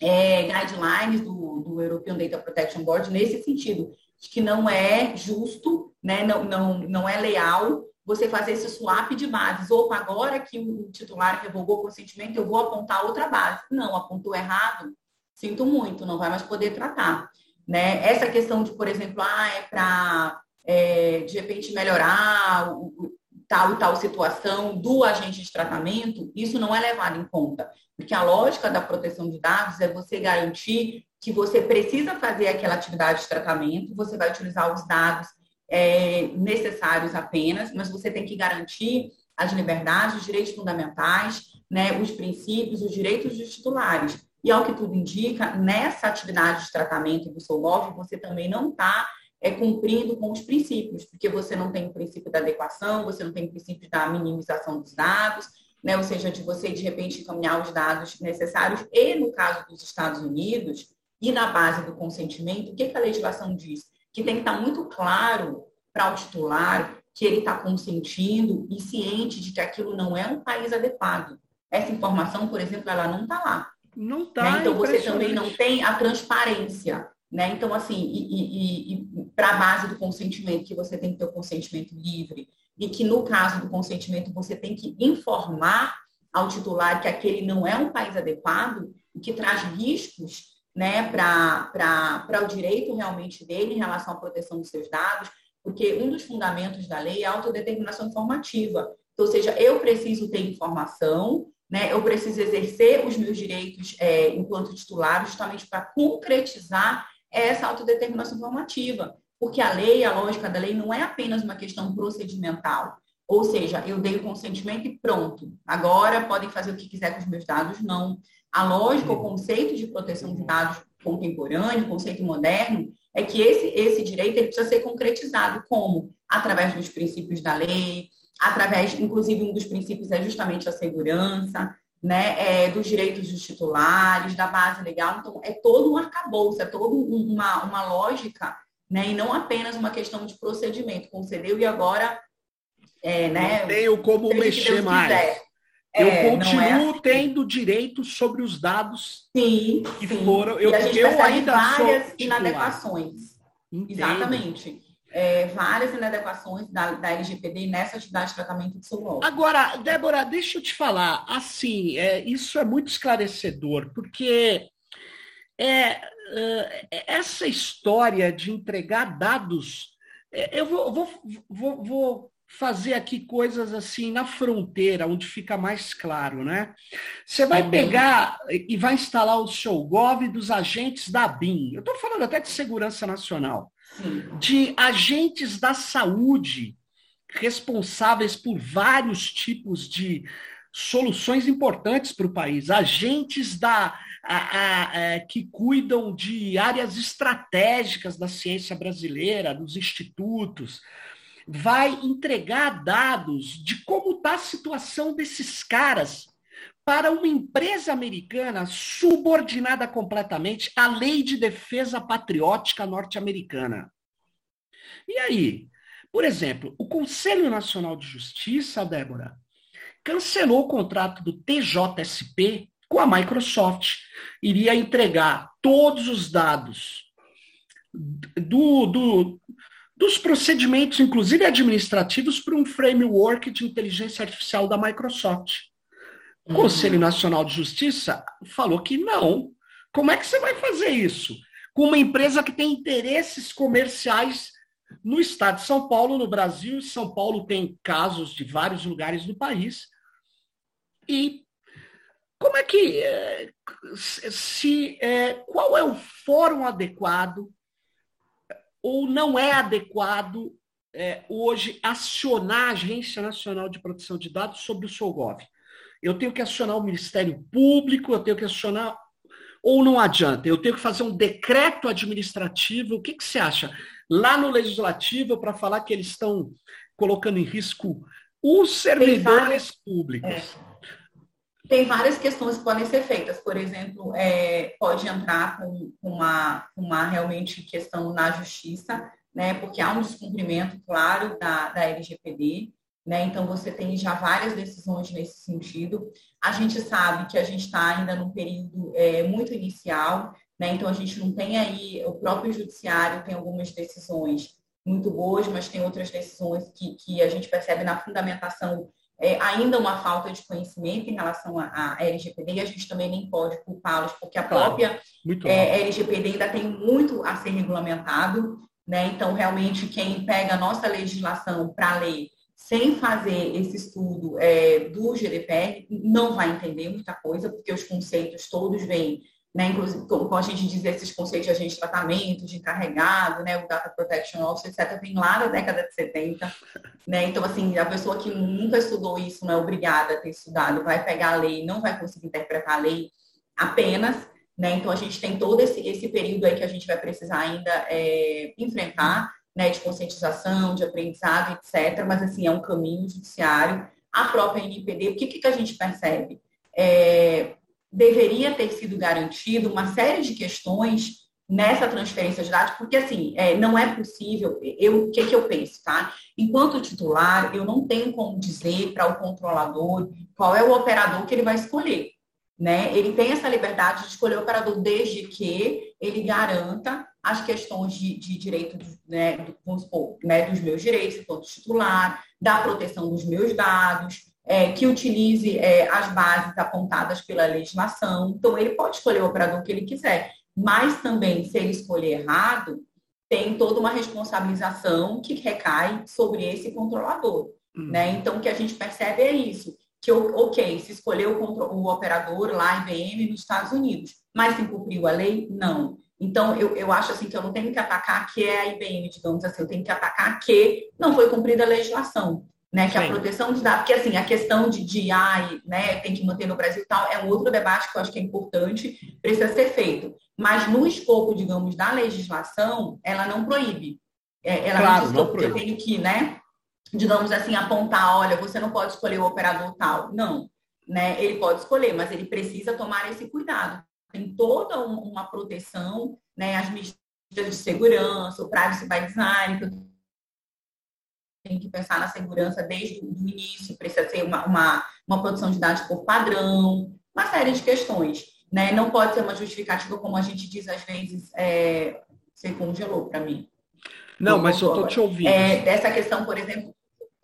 é, guidelines do, do European Data Protection Board nesse sentido, de que não é justo, né, não, não, não é leal você fazer esse swap de bases. Opa, agora que o titular revogou o consentimento, eu vou apontar outra base. Não, apontou errado, sinto muito, não vai mais poder tratar. Né? Essa questão de, por exemplo, ah, é para, é, de repente, melhorar o, tal e tal situação do agente de tratamento, isso não é levado em conta. Porque a lógica da proteção de dados é você garantir que você precisa fazer aquela atividade de tratamento, você vai utilizar os dados é, necessários apenas, mas você tem que garantir as liberdades, os direitos fundamentais, né, os princípios, os direitos dos titulares. E ao que tudo indica, nessa atividade de tratamento do seu LOV, você também não está é, cumprindo com os princípios, porque você não tem o princípio da adequação, você não tem o princípio da minimização dos dados, né? ou seja, de você, de repente, encaminhar os dados necessários. E no caso dos Estados Unidos, e na base do consentimento, o que, que a legislação diz? Que tem que estar muito claro para o titular que ele está consentindo e ciente de que aquilo não é um país adequado. Essa informação, por exemplo, ela não está lá. Não está. Né? Então, você também não tem a transparência. Né? Então, assim, e, e, e para a base do consentimento, que você tem que ter o consentimento livre, e que no caso do consentimento você tem que informar ao titular que aquele não é um país adequado e que traz riscos né, para o direito realmente dele em relação à proteção dos seus dados, porque um dos fundamentos da lei é a autodeterminação informativa. Então, ou seja, eu preciso ter informação, né, eu preciso exercer os meus direitos é, enquanto titular, justamente para concretizar essa autodeterminação informativa. Porque a lei, a lógica da lei, não é apenas uma questão procedimental. Ou seja, eu dei o consentimento e pronto. Agora podem fazer o que quiser com os meus dados. Não. A lógica, o conceito de proteção de dados contemporâneo, conceito moderno, é que esse, esse direito ele precisa ser concretizado como? Através dos princípios da lei, através, inclusive, um dos princípios é justamente a segurança, né, é, dos direitos dos titulares, da base legal. Então, é todo um arcabouço, é toda uma, uma lógica né? E não apenas uma questão de procedimento. Concedeu e agora, é, né? Não tenho como mexer mais. Eu é, continuo é assim. tendo direito sobre os dados sim, que sim. foram. Eu, e a gente eu ainda várias inadequações. Entendo. Exatamente. É, várias inadequações da, da LGPD nessa atividade de tratamento de celular. Agora, Débora, deixa eu te falar, assim, é, isso é muito esclarecedor, porque é, uh, essa história de entregar dados, é, eu vou, vou, vou, vou fazer aqui coisas assim na fronteira, onde fica mais claro, né? Você vai uhum. pegar e vai instalar o seu Gov dos agentes da BIM. Eu estou falando até de segurança nacional, de agentes da saúde responsáveis por vários tipos de soluções importantes para o país, agentes da a, a, é, que cuidam de áreas estratégicas da ciência brasileira, dos institutos, vai entregar dados de como está a situação desses caras para uma empresa americana subordinada completamente à lei de defesa patriótica norte-americana. E aí? Por exemplo, o Conselho Nacional de Justiça, Débora, cancelou o contrato do TJSP com a Microsoft. Iria entregar todos os dados do, do, dos procedimentos, inclusive administrativos, para um framework de inteligência artificial da Microsoft. O. Conselho Nacional de Justiça falou que não. Como é que você vai fazer isso? com uma empresa que tem interesses comerciais no estado de São Paulo, no Brasil. São Paulo tem casos de vários lugares do país. E como é que eh, se é, qual é o fórum adequado ou não é adequado é, hoje acionar a Agência Nacional de Proteção de Dados sobre o SOGOV? Eu tenho que acionar o Ministério Público, eu tenho que acionar ou não adianta? Eu tenho que fazer um decreto administrativo. O que, que você acha? Lá no Legislativo, para falar que eles estão colocando em risco os servidores públicos. É. Tem várias questões que podem ser feitas. Por exemplo, é, pode entrar com uma, uma realmente questão na justiça, né, porque há um descumprimento claro da, da LGPD. Né? Então, você tem já várias decisões nesse sentido. A gente sabe que a gente está ainda num período é, muito inicial, né? então a gente não tem aí, o próprio judiciário tem algumas decisões muito boas, mas tem outras decisões que, que a gente percebe na fundamentação é, ainda uma falta de conhecimento em relação à LGPD, e a gente também nem pode culpá-los, porque a própria é, LGPD ainda tem muito a ser regulamentado, né? Então, realmente, quem pega a nossa legislação para ler sem fazer esse estudo é, do GDPR, não vai entender muita coisa, porque os conceitos todos vêm, né, inclusive, como a gente diz, esses conceitos de agente de tratamento, de encarregado, né, o Data Protection Officer, etc., vem lá da década de 70, né, então, assim, a pessoa que nunca estudou isso, não é obrigada a ter estudado, vai pegar a lei, não vai conseguir interpretar a lei apenas, né, então a gente tem todo esse, esse período aí que a gente vai precisar ainda é, enfrentar, né, de conscientização, de aprendizado, etc. Mas, assim, é um caminho judiciário. A própria NPD, o que, que a gente percebe? É, deveria ter sido garantido uma série de questões nessa transferência de dados, porque, assim, é, não é possível, eu, o que, que eu penso, tá? Enquanto titular, eu não tenho como dizer para o controlador qual é o operador que ele vai escolher. Né? Ele tem essa liberdade de escolher o operador desde que ele garanta as questões de, de direito, né, vamos supor, né, dos meus direitos enquanto titular, da proteção dos meus dados, é, que utilize é, as bases apontadas pela legislação. Então, ele pode escolher o operador que ele quiser, mas também, se ele escolher errado, tem toda uma responsabilização que recai sobre esse controlador. Uhum. Né? Então, o que a gente percebe é isso que, ok, se escolheu o, o operador lá, IBM, nos Estados Unidos, mas se cumpriu a lei? Não. Então, eu, eu acho assim que eu não tenho que atacar que é a IBM, digamos assim, eu tenho que atacar que não foi cumprida a legislação, né? Que Sim. a proteção de dados, porque assim, a questão de, de AI, né, tem que manter no Brasil e tal, é um outro debate que eu acho que é importante, precisa ser feito. Mas no escopo, digamos, da legislação, ela não proíbe. É, ela claro, não, que eu tenho que, né? digamos assim, apontar, olha, você não pode escolher o operador tal. Não, né? Ele pode escolher, mas ele precisa tomar esse cuidado. Tem toda uma proteção, né? As medidas de segurança, o privacy by design, que tem que pensar na segurança desde o início, precisa ser uma, uma, uma produção de dados por padrão, uma série de questões. Né? Não pode ser uma justificativa, como a gente diz às vezes, é, você congelou para mim. Não, mas eu estou te ouvindo. É, dessa questão, por exemplo,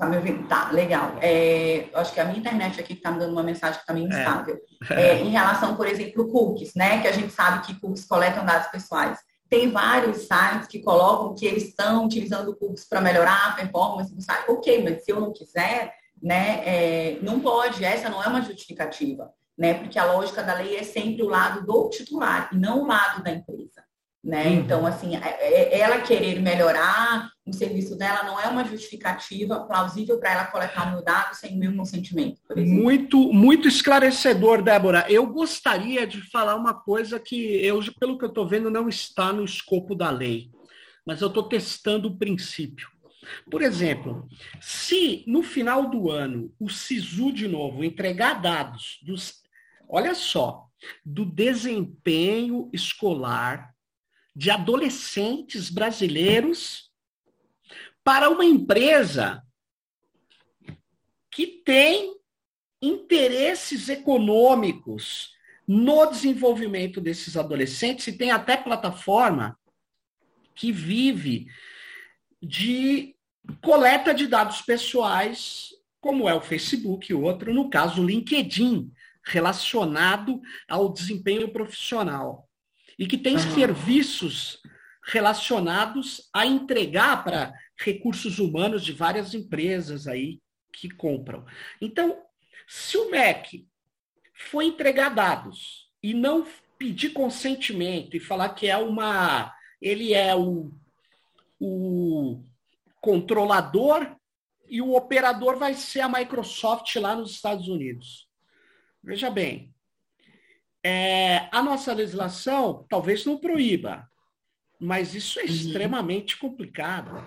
Tá me ouvindo? Tá, legal. É, acho que a minha internet aqui está me dando uma mensagem que está meio é. instável. É. (laughs) É, em relação, por exemplo, cookies, né? Que a gente sabe que cookies coletam dados pessoais. Tem vários sites que colocam que eles estão utilizando cookies para melhorar a performance do site. Ok, mas se eu não quiser, né? É, não pode. Essa não é uma justificativa, né? Porque a lógica da lei é sempre o lado do titular e não o lado da empresa. Né? Uhum. Então, assim, é, é, ela querer melhorar o serviço dela não é uma justificativa plausível para ela coletar meu dado sem o meu consentimento. Muito, muito esclarecedor, Débora. Eu gostaria de falar uma coisa que eu, pelo que eu estou vendo, não está no escopo da lei, mas eu estou testando o princípio. Por exemplo, se no final do ano o SISU de novo entregar dados dos, olha só, do desempenho escolar de adolescentes brasileiros para uma empresa que tem interesses econômicos no desenvolvimento desses adolescentes e tem até plataforma que vive de coleta de dados pessoais, como é o Facebook e outro, no caso o LinkedIn, relacionado ao desempenho profissional. E que tem uhum. serviços relacionados a entregar para recursos humanos de várias empresas aí que compram. Então, se o MEC for entregar dados e não pedir consentimento e falar que é uma ele é o, o controlador e o operador vai ser a Microsoft lá nos Estados Unidos. Veja bem, é, a nossa legislação talvez não proíba, mas isso é uhum. extremamente complicado.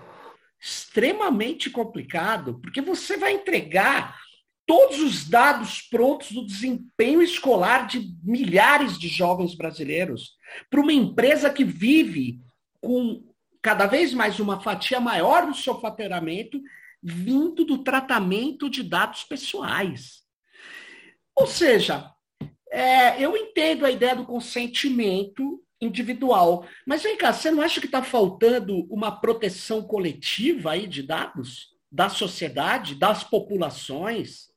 Extremamente complicado, porque você vai entregar todos os dados prontos do desempenho escolar de milhares de jovens brasileiros para uma empresa que vive com cada vez mais uma fatia maior do seu faturamento vindo do tratamento de dados pessoais. Ou seja, é, eu entendo a ideia do consentimento individual, mas vem cá, você não acha que está faltando uma proteção coletiva aí de dados da sociedade, das populações?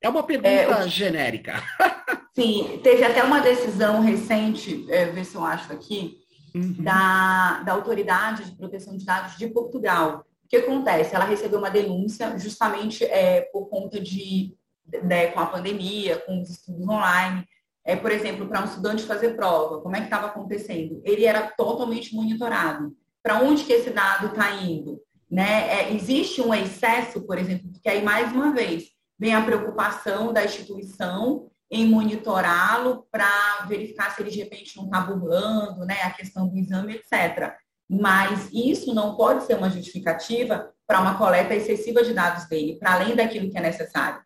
É uma pergunta é, genérica. (laughs) Sim, teve até uma decisão recente, é, ver se eu acho aqui, uhum. da, da Autoridade de Proteção de Dados de Portugal. O que acontece? Ela recebeu uma denúncia justamente é, por conta de, né, com a pandemia, com os estudos online. É, por exemplo, para um estudante fazer prova, como é que estava acontecendo? Ele era totalmente monitorado. Para onde que esse dado está indo? Né? É, existe um excesso, por exemplo, porque aí, mais uma vez, vem a preocupação da instituição em monitorá-lo para verificar se ele de repente não está burlando, né, a questão do exame, etc. Mas isso não pode ser uma justificativa para uma coleta excessiva de dados dele, para além daquilo que é necessário.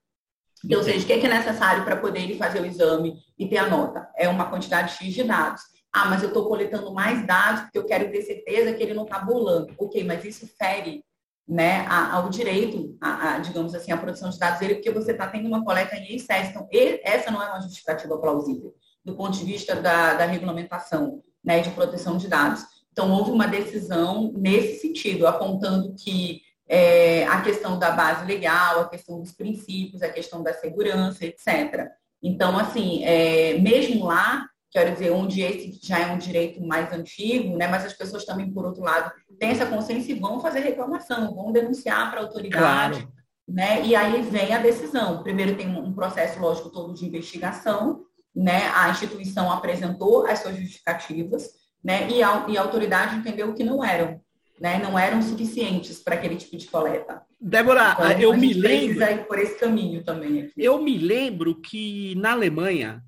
Então, ou seja, o que é, necessário para poder ele fazer o exame e ter a nota? É uma quantidade X de dados. Ah, mas eu estou coletando mais dados porque eu quero ter certeza que ele não está burlando. Ok, mas isso fere né, ao direito, a, a, digamos assim, a produção de dados dele, porque você está tendo uma coleta em excesso. Então, essa não é uma justificativa plausível, do ponto de vista da, da regulamentação né, de proteção de dados. Então, houve uma decisão nesse sentido, apontando que é, a questão da base legal, a questão dos princípios, a questão da segurança, etc. Então, assim, é, mesmo lá, quero dizer, onde esse já é um direito mais antigo, né, mas as pessoas também, por outro lado, têm essa consciência e vão fazer reclamação, vão denunciar para a autoridade. Claro. Né? E aí vem a decisão. Primeiro tem um processo, lógico, todo de investigação, né? A instituição apresentou as suas justificativas, né? E a, e a autoridade entendeu que não eram, né? Não eram suficientes para aquele tipo de coleta. Débora, então, eu me lembro ir por esse caminho também. Aqui. Eu me lembro que na Alemanha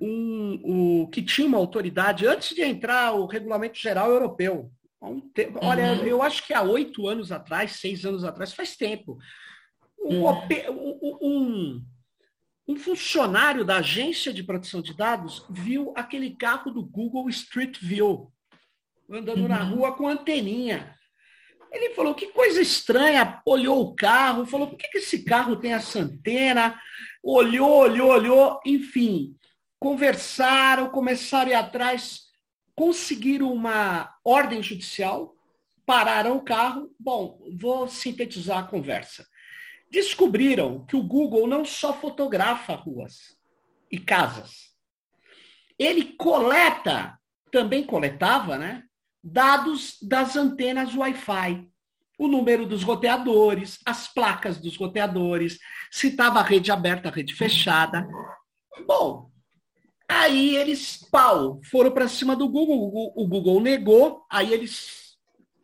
um, o, que tinha uma autoridade antes de entrar o regulamento geral europeu. Um tempo, uhum. Olha, eu acho que há oito anos atrás, seis anos atrás, faz tempo. Um, uhum. um, um, funcionário da agência de proteção de dados viu aquele carro do Google Street View andando uhum. na rua com anteninha. Ele falou, que coisa estranha, olhou o carro, falou, por que, que esse carro tem essa antena? Olhou, olhou, olhou, enfim conversaram, começaram a ir atrás, conseguiram uma ordem judicial, pararam o carro. Bom, vou sintetizar a conversa. Descobriram que o Google não só fotografa ruas e casas, ele coleta, também coletava, né? Dados das antenas Wi-Fi, o número dos roteadores, as placas dos roteadores, se estava rede aberta, rede fechada. Bom, Aí eles, pau, foram para cima do Google. O Google negou, aí eles,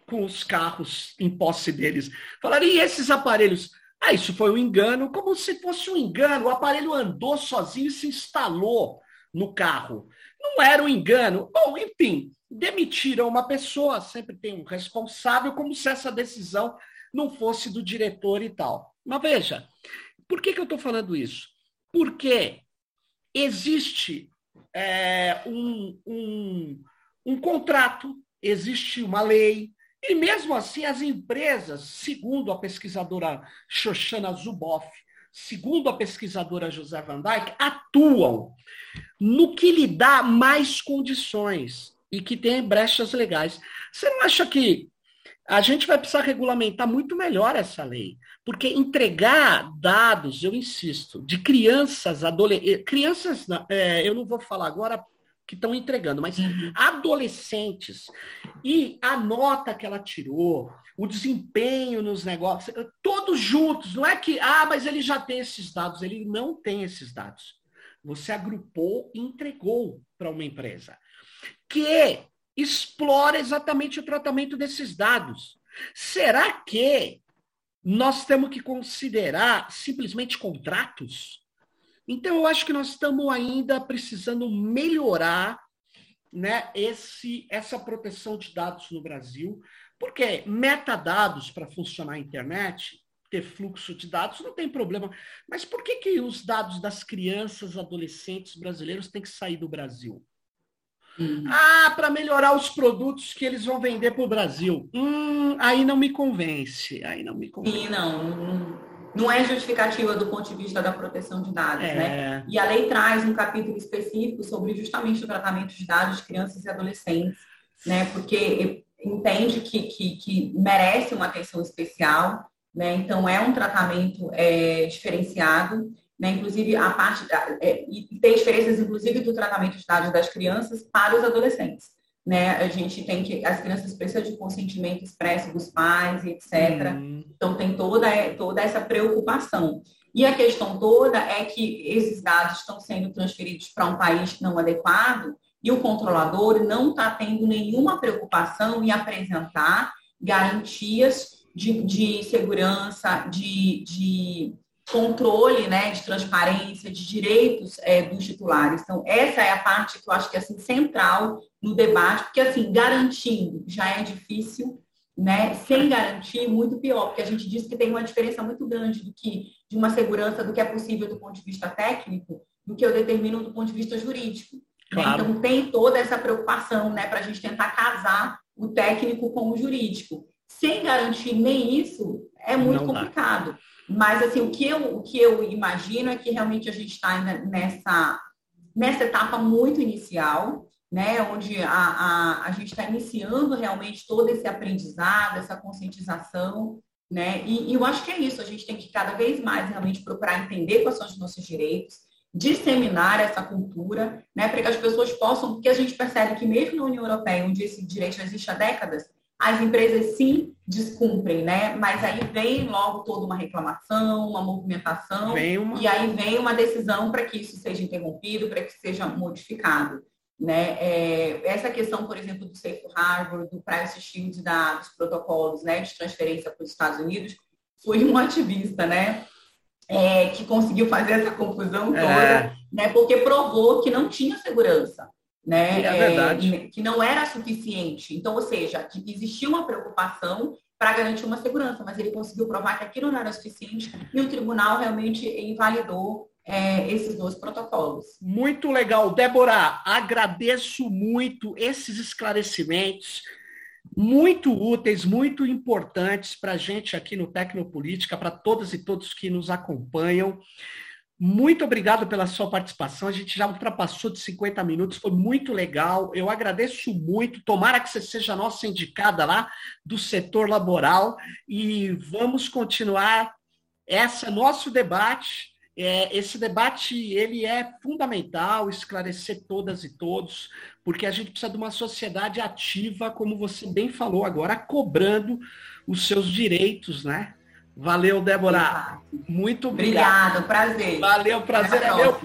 com os carros em posse deles, falaram: e esses aparelhos? Ah, isso foi um engano, como se fosse um engano. O aparelho andou sozinho e se instalou no carro. Não era um engano. Bom, enfim, demitiram uma pessoa, sempre tem um responsável, como se essa decisão não fosse do diretor e tal. Mas veja, por que, que eu estou falando isso? Porque existe é, um, um, um contrato, existe uma lei, e mesmo assim as empresas, segundo a pesquisadora Shoshana Zuboff, segundo a pesquisadora José Van Dyke, atuam no que lhe dá mais condições e que tem brechas legais. Você não acha que a gente vai precisar regulamentar muito melhor essa lei. Porque entregar dados, eu insisto, de crianças, adolescentes, crianças, é, eu não vou falar agora que estão entregando, mas uhum. adolescentes e a nota que ela tirou, o desempenho nos negócios, todos juntos, não é que, ah, mas ele já tem esses dados, ele não tem esses dados. Você agrupou e entregou para uma empresa que explora exatamente o tratamento desses dados. Será que nós temos que considerar simplesmente contratos? Então, eu acho que nós estamos ainda precisando melhorar né, esse, essa proteção de dados no Brasil, porque metadados para funcionar a internet, ter fluxo de dados, não tem problema. Mas por que, que os dados das crianças, adolescentes brasileiros têm que sair do Brasil? Hum. Ah, para melhorar os produtos que eles vão vender para o Brasil. Hum, aí não me convence. Aí não me convence. Sim, não não é justificativa do ponto de vista da proteção de dados, é. né? E a lei traz um capítulo específico sobre justamente o tratamento de dados de crianças e adolescentes, né? Porque entende que, que, que merece uma atenção especial, né? Então é um tratamento é, diferenciado, né? Inclusive a parte da, é, e tem diferenças inclusive do tratamento de dados das crianças para os adolescentes né? A gente tem que as crianças precisam de consentimento expresso dos pais, etc. Uhum. Então tem toda toda essa preocupação. E a questão toda é que esses dados estão sendo transferidos para um país não adequado e o controlador não está tendo nenhuma preocupação em apresentar garantias de, de segurança, de, de controle, né, de transparência, de direitos é, dos titulares. Então, essa é a parte que eu acho que é assim, central no debate, porque assim, garantindo já é difícil, né? Sem garantir, muito pior, porque a gente diz que tem uma diferença muito grande do que de uma segurança do que é possível do ponto de vista técnico, do que eu determino do ponto de vista jurídico. Né? Claro. Então tem toda essa preocupação, né, para a gente tentar casar o técnico com o jurídico. Sem garantir nem isso, é muito Não complicado. Dá. Mas assim, o que eu, o que eu imagino é que realmente a gente está nessa, nessa etapa muito inicial, né, onde a, a, a gente está iniciando realmente todo esse aprendizado, essa conscientização, né, e, e, eu acho que é isso, a gente tem que cada vez mais realmente procurar entender quais são os nossos direitos, disseminar essa cultura, né, para que as pessoas possam, porque a gente percebe que mesmo na União Europeia, onde esse direito existe há décadas, as empresas sim descumprem, né? Mas aí vem logo toda uma reclamação, uma movimentação, uma... e aí vem uma decisão para que isso seja interrompido, para que seja modificado. Né? É, essa questão, por exemplo, do Safe Harbor, do Privacy Shield, da, dos protocolos né, de transferência para os Estados Unidos, foi um ativista, né? É, que conseguiu fazer essa confusão é. toda, é. né? Porque provou que não tinha segurança, né? É verdade. É, que não era suficiente. Então, ou seja, que existia uma preocupação para garantir uma segurança, mas ele conseguiu provar que aquilo não era suficiente e o tribunal realmente invalidou é, esses dois protocolos. Muito legal. Débora, agradeço muito esses esclarecimentos, muito úteis, muito importantes para a gente aqui no Tecnopolítica, para todas e todos que nos acompanham. Muito obrigado pela sua participação. A gente já ultrapassou de 50 minutos, foi muito legal. Eu agradeço muito. Tomara que você seja a nossa indicada lá do setor laboral e vamos continuar esse nosso debate é, esse debate ele é fundamental, esclarecer todas e todos, porque a gente precisa de uma sociedade ativa, como você bem falou agora, cobrando os seus direitos, né? Valeu, Débora. Muito obrigado. Obrigado, prazer. Valeu, prazer é meu.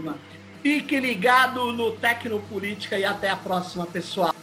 Fique ligado no Tecnopolítica e até a próxima, pessoal.